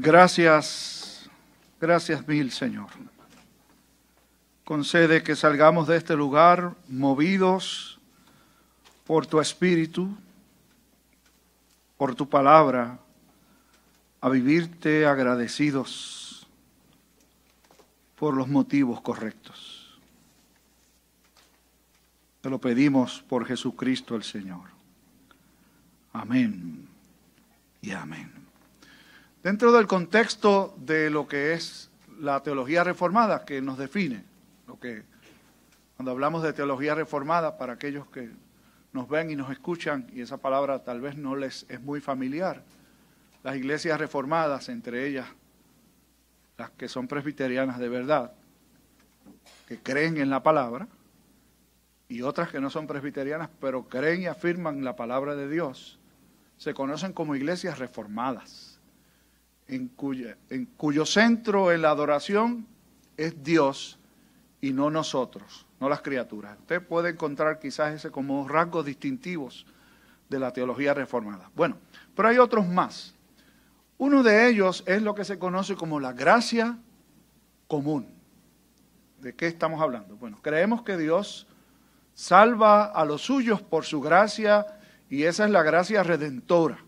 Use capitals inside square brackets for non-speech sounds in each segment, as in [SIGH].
Gracias, gracias mil, Señor. Concede que salgamos de este lugar movidos por tu espíritu, por tu palabra, a vivirte agradecidos por los motivos correctos. Te lo pedimos por Jesucristo el Señor. Amén y amén. Dentro del contexto de lo que es la teología reformada que nos define, lo que cuando hablamos de teología reformada para aquellos que nos ven y nos escuchan y esa palabra tal vez no les es muy familiar, las iglesias reformadas, entre ellas las que son presbiterianas de verdad, que creen en la palabra, y otras que no son presbiterianas, pero creen y afirman la palabra de Dios, se conocen como iglesias reformadas, en, cuyo centro en la adoración es Dios y no nosotros, no las criaturas. Usted puede encontrar quizás ese como rasgos distintivos de la teología reformada. Bueno, pero hay otros más. Uno de ellos es lo que se conoce como la gracia común. ¿De qué estamos hablando? Bueno, creemos que Dios salva a los suyos por su gracia y esa es la gracia redentora,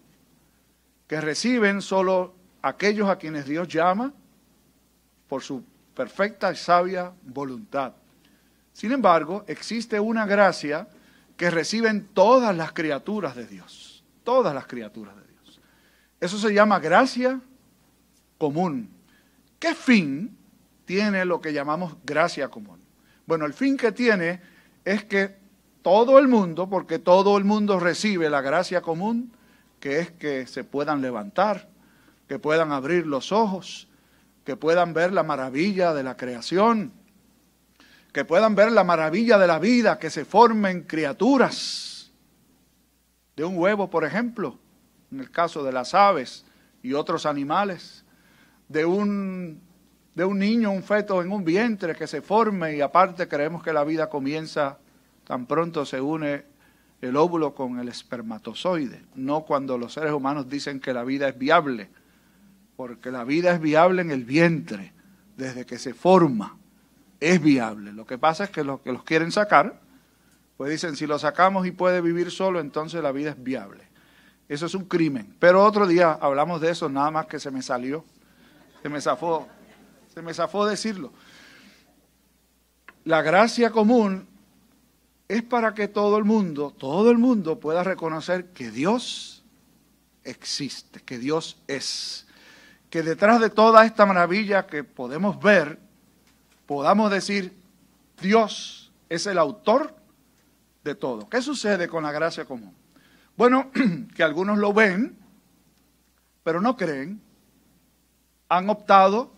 que reciben solo aquellos a quienes Dios llama por su perfecta y sabia voluntad. Sin embargo, existe una gracia que reciben todas las criaturas de Dios, todas las criaturas de Dios. Eso se llama gracia común. ¿Qué fin tiene lo que llamamos gracia común? Bueno, el fin que tiene es que todo el mundo, porque todo el mundo recibe la gracia común, que es que se puedan levantar, que puedan abrir los ojos, que puedan ver la maravilla de la creación, que puedan ver la maravilla de la vida, que se formen criaturas. De un huevo, por ejemplo, en el caso de las aves y otros animales, de un, de un niño, un feto en un vientre que se forme y aparte creemos que la vida comienza tan pronto se une el óvulo con el espermatozoide, no cuando los seres humanos dicen que la vida es viable, porque la vida es viable en el vientre, desde que se forma, es viable. Lo que pasa es que los que los quieren sacar, pues dicen, si lo sacamos y puede vivir solo, entonces la vida es viable. Eso es un crimen. Pero otro día hablamos de eso, nada más que se me salió, se me zafó, se me zafó decirlo. La gracia común es para que todo el mundo, todo el mundo pueda reconocer que Dios existe, que Dios es. Que detrás de toda esta maravilla que podemos ver, podamos decir, Dios es el autor de todo. ¿Qué sucede con la gracia común? Bueno, [CLEARS THROAT] que algunos lo ven, pero no creen. Han optado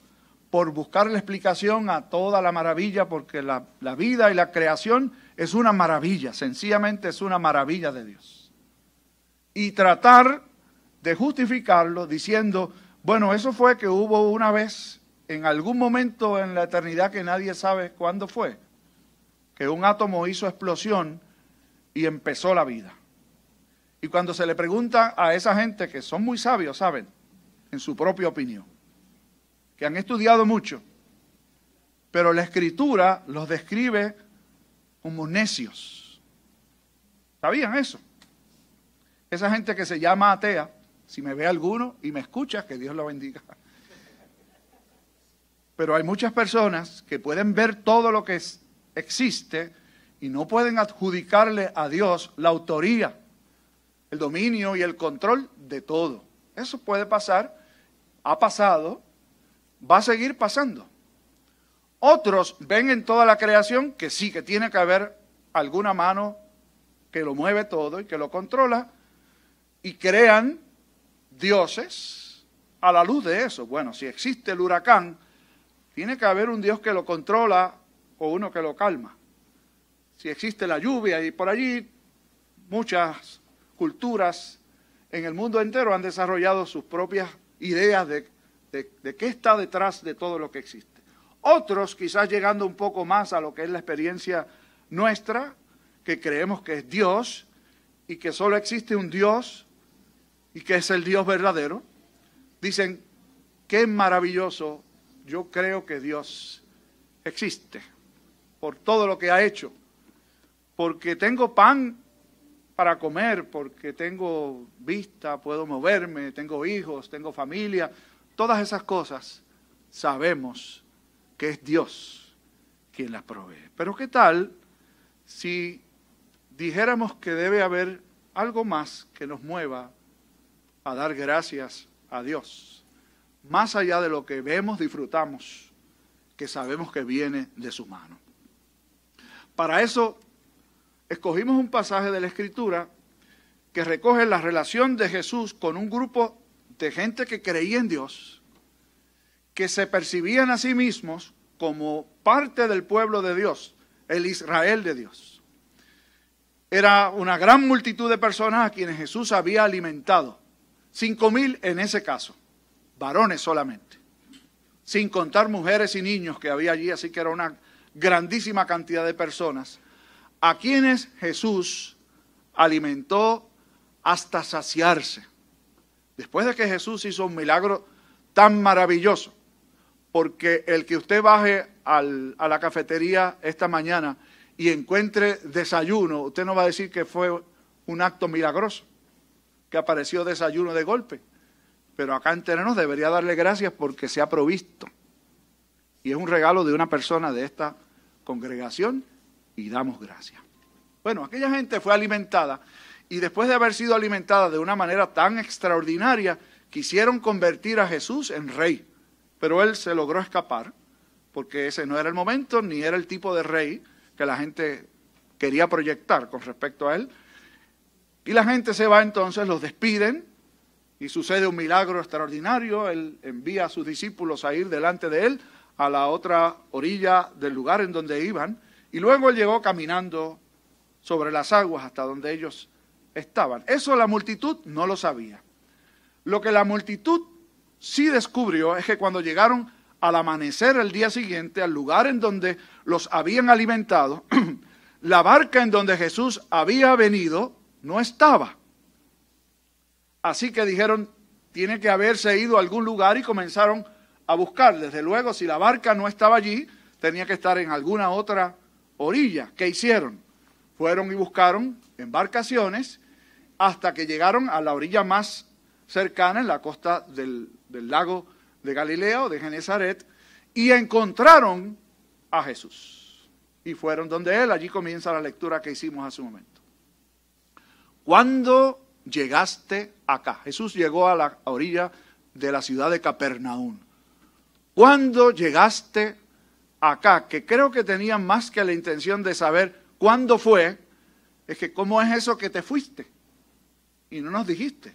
por buscar la explicación a toda la maravilla, porque la, la vida y la creación es una maravilla, sencillamente es una maravilla de Dios. Y tratar de justificarlo diciendo, bueno, eso fue que hubo una vez, en algún momento en la eternidad que nadie sabe cuándo fue, que un átomo hizo explosión y empezó la vida. Y cuando se le pregunta a esa gente que son muy sabios, saben, en su propia opinión, que han estudiado mucho, pero la escritura los describe como necios. ¿Sabían eso? Esa gente que se llama atea, si me ve alguno y me escucha, que Dios lo bendiga. Pero hay muchas personas que pueden ver todo lo que existe y no pueden adjudicarle a Dios la autoría, el dominio y el control de todo. Eso puede pasar, ha pasado, va a seguir pasando. Otros ven en toda la creación que sí, que tiene que haber alguna mano que lo mueve todo y que lo controla, y crean dioses a la luz de eso. Bueno, si existe el huracán, tiene que haber un Dios que lo controla o uno que lo calma. Si existe la lluvia y por allí muchas culturas en el mundo entero han desarrollado sus propias ideas de, qué está detrás de todo lo que existe. Otros, quizás llegando un poco más a lo que es la experiencia nuestra, que creemos que es Dios y que solo existe un Dios y que es el Dios verdadero, dicen, qué maravilloso yo creo que Dios existe por todo lo que ha hecho. Porque tengo pan para comer, porque tengo vista, puedo moverme, tengo hijos, tengo familia, todas esas cosas sabemos que es Dios quien las provee. Pero ¿qué tal si dijéramos que debe haber algo más que nos mueva a dar gracias a Dios, más allá de lo que vemos, disfrutamos, que sabemos que viene de su mano? Para eso escogimos un pasaje de la Escritura que recoge la relación de Jesús con un grupo de gente que creía en Dios, que se percibían a sí mismos como parte del pueblo de Dios, el Israel de Dios. Era una gran multitud de personas a quienes Jesús había alimentado, cinco mil en ese caso, varones solamente, sin contar mujeres y niños que había allí, así que era una grandísima cantidad de personas a quienes Jesús alimentó hasta saciarse. Después de que Jesús hizo un milagro tan maravilloso, porque el que usted baje a la cafetería esta mañana y encuentre desayuno, usted no va a decir que fue un acto milagroso, que apareció desayuno de golpe. Pero acá en Terenos debería darle gracias porque se ha provisto. Y es un regalo de una persona de esta congregación y damos gracias. Bueno, aquella gente fue alimentada y después de haber sido alimentada de una manera tan extraordinaria, quisieron convertir a Jesús en rey, pero él se logró escapar porque ese no era el momento ni era el tipo de rey que la gente quería proyectar con respecto a él. Y la gente se va entonces, los despiden y sucede un milagro extraordinario. Él envía a sus discípulos a ir delante de él a la otra orilla del lugar en donde iban y luego él llegó caminando sobre las aguas hasta donde ellos estaban. Eso la multitud no lo sabía. Lo que la multitud sí descubrió es que cuando llegaron al amanecer el día siguiente al lugar en donde los habían alimentado, [CLEARS THROAT] la barca en donde Jesús había venido no estaba. Así que dijeron, tiene que haberse ido a algún lugar y comenzaron a buscar. Desde luego, si la barca no estaba allí, tenía que estar en alguna otra orilla. ¿Qué hicieron? Fueron y buscaron embarcaciones hasta que llegaron a la orilla más cercana, en la costa del, del lago de Galileo, de Genezaret, y encontraron a Jesús. Y fueron donde él, allí comienza la lectura que hicimos hace un momento. ¿Cuándo llegaste acá? Jesús llegó a la orilla de la ciudad de Capernaum. ¿Cuándo llegaste acá, que creo que tenían más que la intención de saber cuándo fue, es que cómo es eso que te fuiste y no nos dijiste.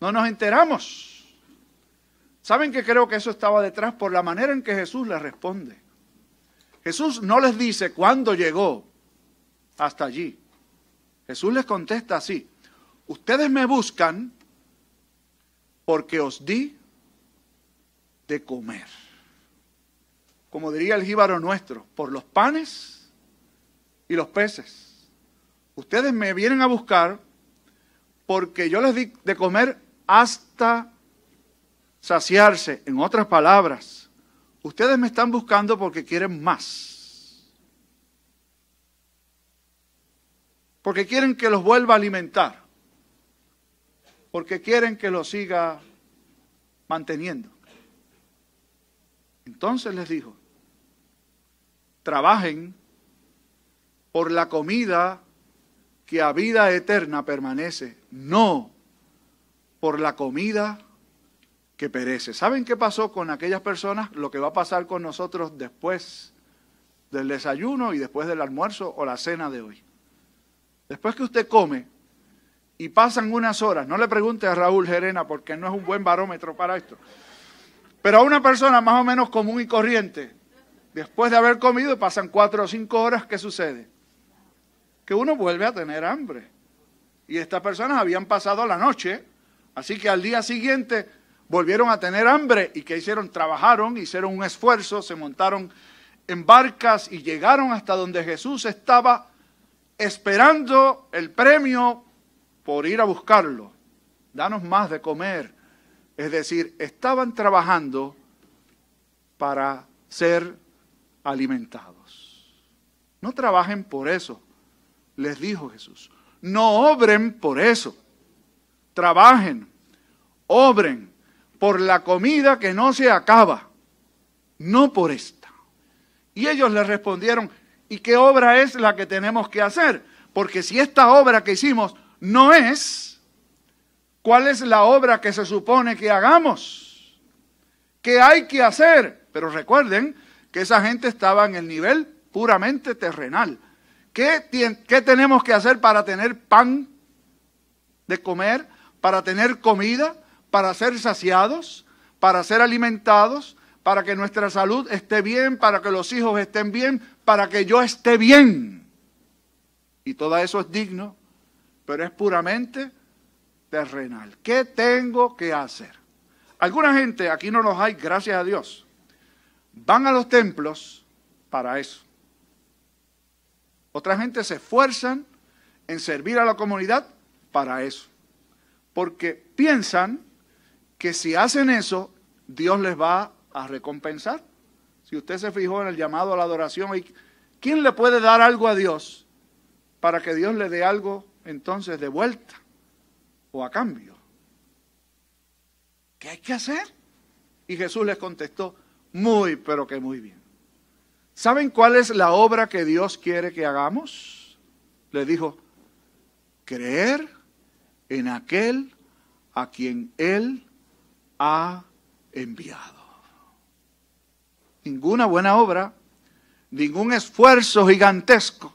No nos enteramos. ¿Saben que creo que eso estaba detrás por la manera en que Jesús les responde? Jesús no les dice cuándo llegó hasta allí. Jesús les contesta así. Ustedes me buscan porque os di de comer como diría el jíbaro nuestro, por los panes y los peces. Ustedes me vienen a buscar porque yo les di de comer hasta saciarse. En otras palabras, ustedes me están buscando porque quieren más. Porque quieren que los vuelva a alimentar. Porque quieren que los siga manteniendo. Entonces les dijo, trabajen por la comida que a vida eterna permanece, no por la comida que perece. ¿Saben qué pasó con aquellas personas? Lo que va a pasar con nosotros después del desayuno y después del almuerzo o la cena de hoy. Después que usted come y pasan unas horas, no le pregunte a Raúl Gerena porque no es un buen barómetro para esto, pero a una persona más o menos común y corriente, después de haber comido, pasan cuatro o cinco horas, ¿qué sucede? Que uno vuelve a tener hambre. Y estas personas habían pasado la noche, así que al día siguiente volvieron a tener hambre y ¿qué hicieron? Trabajaron, hicieron un esfuerzo, se montaron en barcas y llegaron hasta donde Jesús estaba esperando el premio por ir a buscarlo. Danos más de comer, Es decir, estaban trabajando para ser alimentados. No trabajen por eso, les dijo Jesús. No obren por eso. Trabajen, obren por la comida que no se acaba, no por esta. Y ellos le respondieron, ¿y qué obra es la que tenemos que hacer? Porque si esta obra que hicimos no es, ¿cuál es la obra que se supone que hagamos? ¿Qué hay que hacer? Pero recuerden que esa gente estaba en el nivel puramente terrenal. ¿Qué, ¿Qué, tenemos que hacer para tener pan de comer, para tener comida, para ser saciados, para ser alimentados, para que nuestra salud esté bien, para que los hijos estén bien, para que yo esté bien? Y todo eso es digno, pero es puramente terrenal. ¿Qué tengo que hacer? Alguna gente, aquí no los hay, gracias a Dios, van a los templos para eso. Otra gente se esfuerzan en servir a la comunidad para eso. Porque piensan que si hacen eso, Dios les va a recompensar. Si usted se fijó en el llamado a la adoración, ¿quién le puede dar algo a Dios para que Dios le dé algo entonces de vuelta o a cambio? ¿Qué hay que hacer? Y Jesús les contestó, muy, pero que muy bien. ¿Saben cuál es la obra que Dios quiere que hagamos? Le dijo, creer en aquel a quien Él ha enviado. Ninguna buena obra, ningún esfuerzo gigantesco,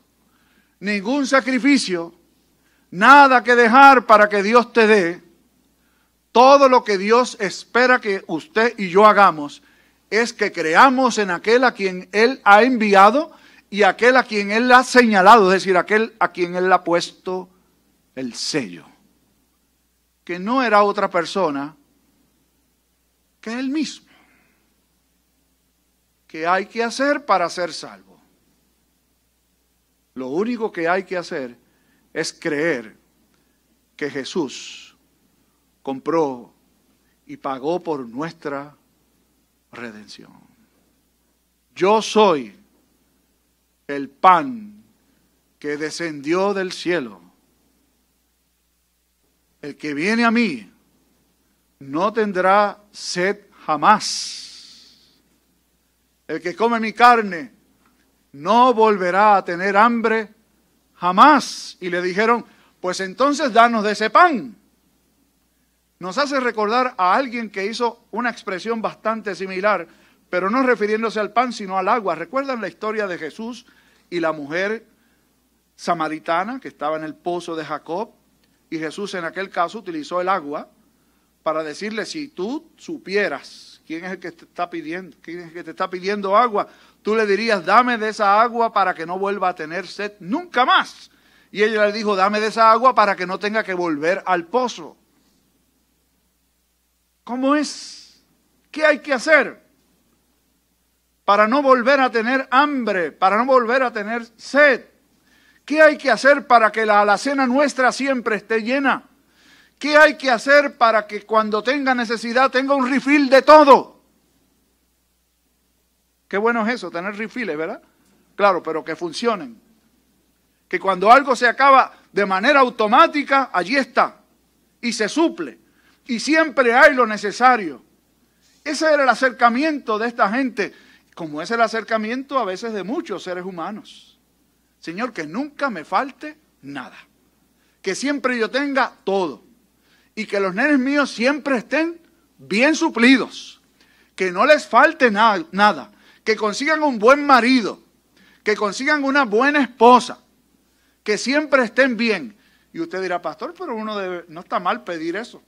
ningún sacrificio, nada que dejar para que Dios te dé. Todo lo que Dios espera que usted y yo hagamos es que creamos en aquel a quien Él ha enviado y aquel a quien Él ha señalado, es decir, aquel a quien Él ha puesto el sello, que no era otra persona que Él mismo. ¿Qué hay que hacer para ser salvo? Lo único que hay que hacer es creer que Jesús compró y pagó por nuestra redención. Yo soy el pan que descendió del cielo. El que viene a mí no tendrá sed jamás. El que come mi carne no volverá a tener hambre jamás. Y le dijeron, pues entonces danos de ese pan nos hace recordar a alguien que hizo una expresión bastante similar, pero no refiriéndose al pan, sino al agua. ¿Recuerdan la historia de Jesús y la mujer samaritana que estaba en el pozo de Jacob? Y Jesús en aquel caso utilizó el agua para decirle, si tú supieras quién es el que te está pidiendo, quién es el que te está pidiendo agua, tú le dirías, dame de esa agua para que no vuelva a tener sed nunca más. Y ella le dijo, dame de esa agua para que no tenga que volver al pozo. ¿Cómo es? ¿Qué hay que hacer para no volver a tener hambre, para no volver a tener sed? ¿Qué hay que hacer para que la alacena nuestra siempre esté llena? ¿Qué hay que hacer para que cuando tenga necesidad tenga un refill de todo? Qué bueno es eso, tener refilles, ¿verdad? Claro, pero que funcionen. Que cuando algo se acaba de manera automática, allí está y se suple y siempre hay lo necesario. Ese era el acercamiento de esta gente, como es el acercamiento a veces de muchos seres humanos. Señor, que nunca me falte nada. Que siempre yo tenga todo. Y que los nenes míos siempre estén bien suplidos. Que no les falte nada. Que consigan un buen marido. Que consigan una buena esposa. Que siempre estén bien. Y usted dirá, pastor, pero uno debe, no está mal pedir eso.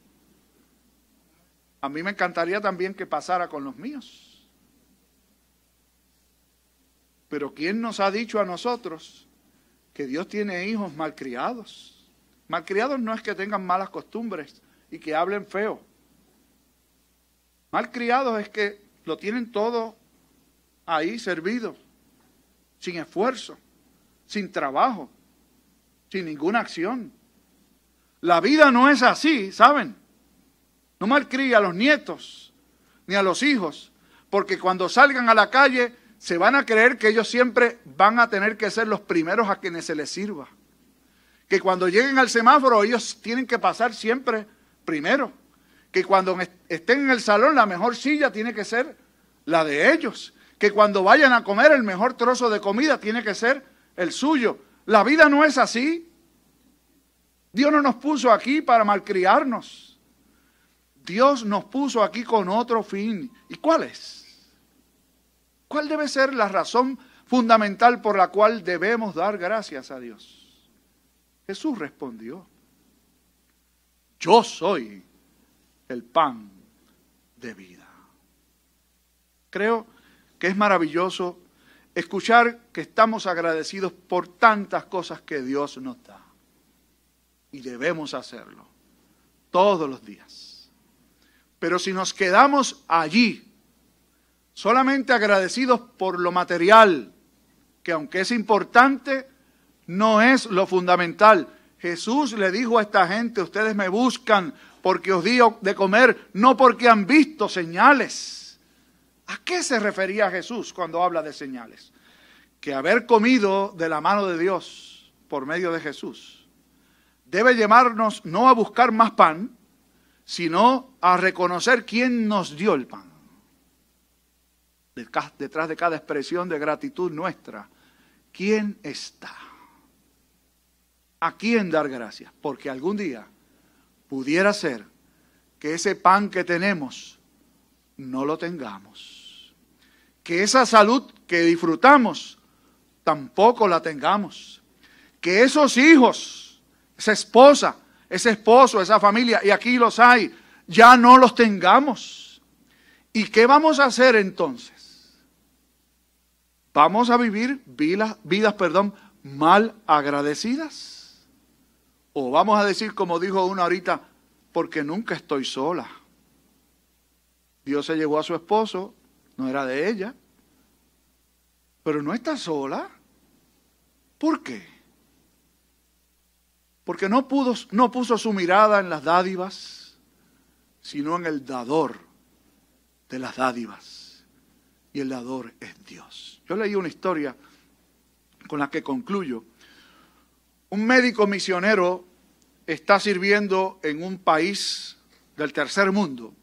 A mí me encantaría también que pasara con los míos. Pero ¿quién nos ha dicho a nosotros que Dios tiene hijos malcriados? Malcriados no es que tengan malas costumbres y que hablen feo. Malcriados es que lo tienen todo ahí servido, sin esfuerzo, sin trabajo, sin ninguna acción. La vida no es así, ¿saben? No malcríe a los nietos ni a los hijos, porque cuando salgan a la calle se van a creer que ellos siempre van a tener que ser los primeros a quienes se les sirva. Que cuando lleguen al semáforo ellos tienen que pasar siempre primero. Que cuando estén en el salón la mejor silla tiene que ser la de ellos. Que cuando vayan a comer el mejor trozo de comida tiene que ser el suyo. La vida no es así. Dios no nos puso aquí para malcriarnos. Dios nos puso aquí con otro fin. ¿Y cuál es? ¿Cuál debe ser la razón fundamental por la cual debemos dar gracias a Dios? Jesús respondió, yo soy el pan de vida. Creo que es maravilloso escuchar que estamos agradecidos por tantas cosas que Dios nos da. Y debemos hacerlo todos los días. Pero si nos quedamos allí, solamente agradecidos por lo material, que aunque es importante, no es lo fundamental. Jesús le dijo a esta gente, ustedes me buscan porque os digo de comer, no porque han visto señales. ¿A qué se refería Jesús cuando habla de señales? Que haber comido de la mano de Dios por medio de Jesús debe llevarnos no a buscar más pan, sino a reconocer quién nos dio el pan. Detrás de cada expresión de gratitud nuestra, ¿quién está? ¿A quién dar gracias? Porque algún día pudiera ser que ese pan que tenemos no lo tengamos. Que esa salud que disfrutamos tampoco la tengamos. Que esos hijos, esa esposa, ese esposo, esa familia, y aquí los hay, ya no los tengamos. ¿Y qué vamos a hacer entonces? ¿Vamos a vivir vidas, vidas perdón, mal agradecidas? O vamos a decir, como dijo una ahorita, porque nunca estoy sola. Dios se llevó a su esposo, no era de ella, pero no está sola. ¿Por qué? Porque no, pudo, no puso su mirada en las dádivas, sino en el dador de las dádivas. Y el dador es Dios. Yo leí una historia con la que concluyo un médico misionero está sirviendo en un país del tercer mundo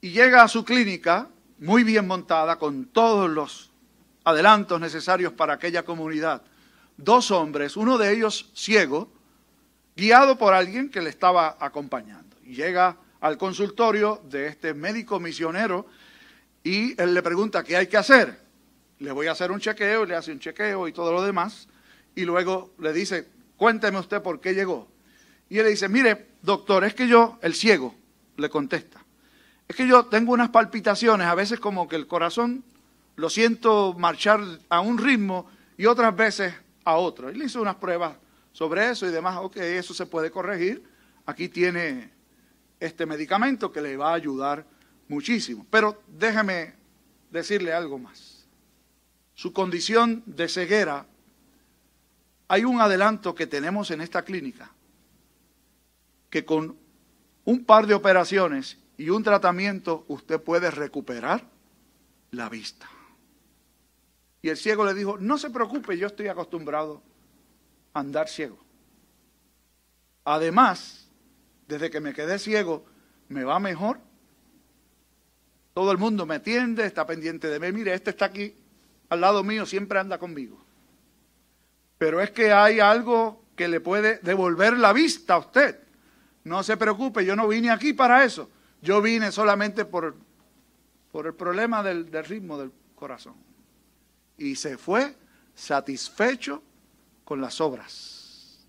y llega a su clínica muy bien montada con todos los adelantos necesarios para aquella comunidad. Dos hombres, uno de ellos ciego, guiado por alguien que le estaba acompañando. Llega al consultorio de este médico misionero y él le pregunta qué hay que hacer. Le voy a hacer un chequeo, le hace un chequeo y todo lo demás y luego le dice, cuénteme usted por qué llegó. Y él le dice, mire, doctor, es que yo, el ciego, le contesta, es que yo tengo unas palpitaciones, a veces como que el corazón lo siento marchar a un ritmo y otras veces a otro. Y le hizo unas pruebas sobre eso y demás, ok, eso se puede corregir. Aquí tiene este medicamento que le va a ayudar muchísimo. Pero déjeme decirle algo más. Su condición de ceguera hay un adelanto que tenemos en esta clínica, que con un par de operaciones y un tratamiento usted puede recuperar la vista. Y el ciego le dijo, no se preocupe, yo estoy acostumbrado a andar ciego. Además, desde que me quedé ciego, me va mejor. Todo el mundo me atiende, está pendiente de mí. Mire, este está aquí al lado mío, siempre anda conmigo pero es que hay algo que le puede devolver la vista a usted. No se preocupe, yo no vine aquí para eso. Yo vine solamente por, por el problema del, del ritmo del corazón. Y se fue satisfecho con las obras,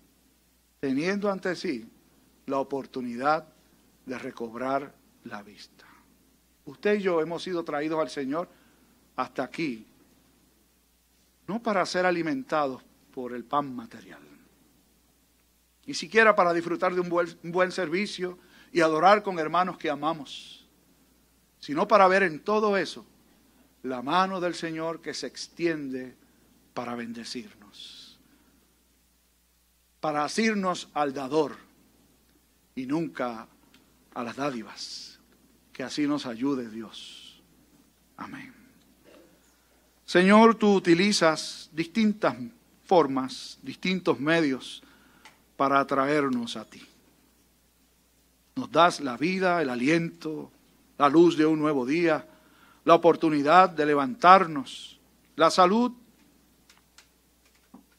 teniendo ante sí la oportunidad de recobrar la vista. Usted y yo hemos sido traídos al Señor hasta aquí, no para ser alimentados por el pan material. Ni siquiera para disfrutar de un buen, un buen servicio y adorar con hermanos que amamos, sino para ver en todo eso la mano del Señor que se extiende para bendecirnos, para asirnos al dador y nunca a las dádivas. Que así nos ayude Dios. Amén. Señor, tú utilizas distintas formas, distintos medios para atraernos a ti. Nos das la vida, el aliento, la luz de un nuevo día, la oportunidad de levantarnos, la salud,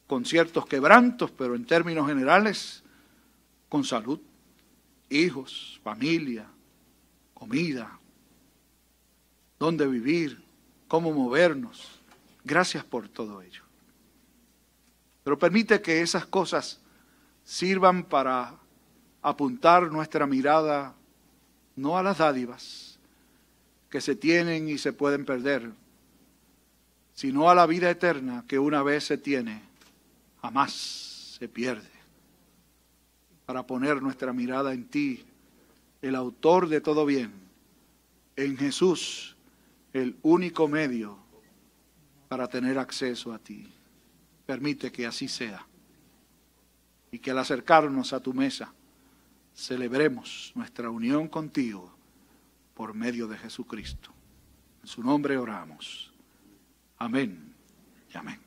con ciertos quebrantos, pero en términos generales, con salud, hijos, familia, comida, dónde vivir, cómo movernos. Gracias por todo ello. Pero permite que esas cosas sirvan para apuntar nuestra mirada no a las dádivas que se tienen y se pueden perder, sino a la vida eterna que una vez se tiene, jamás se pierde. Para poner nuestra mirada en ti, el autor de todo bien, en Jesús, el único medio para tener acceso a ti. Permite que así sea y que al acercarnos a tu mesa celebremos nuestra unión contigo por medio de Jesucristo. En su nombre oramos. Amén y amén.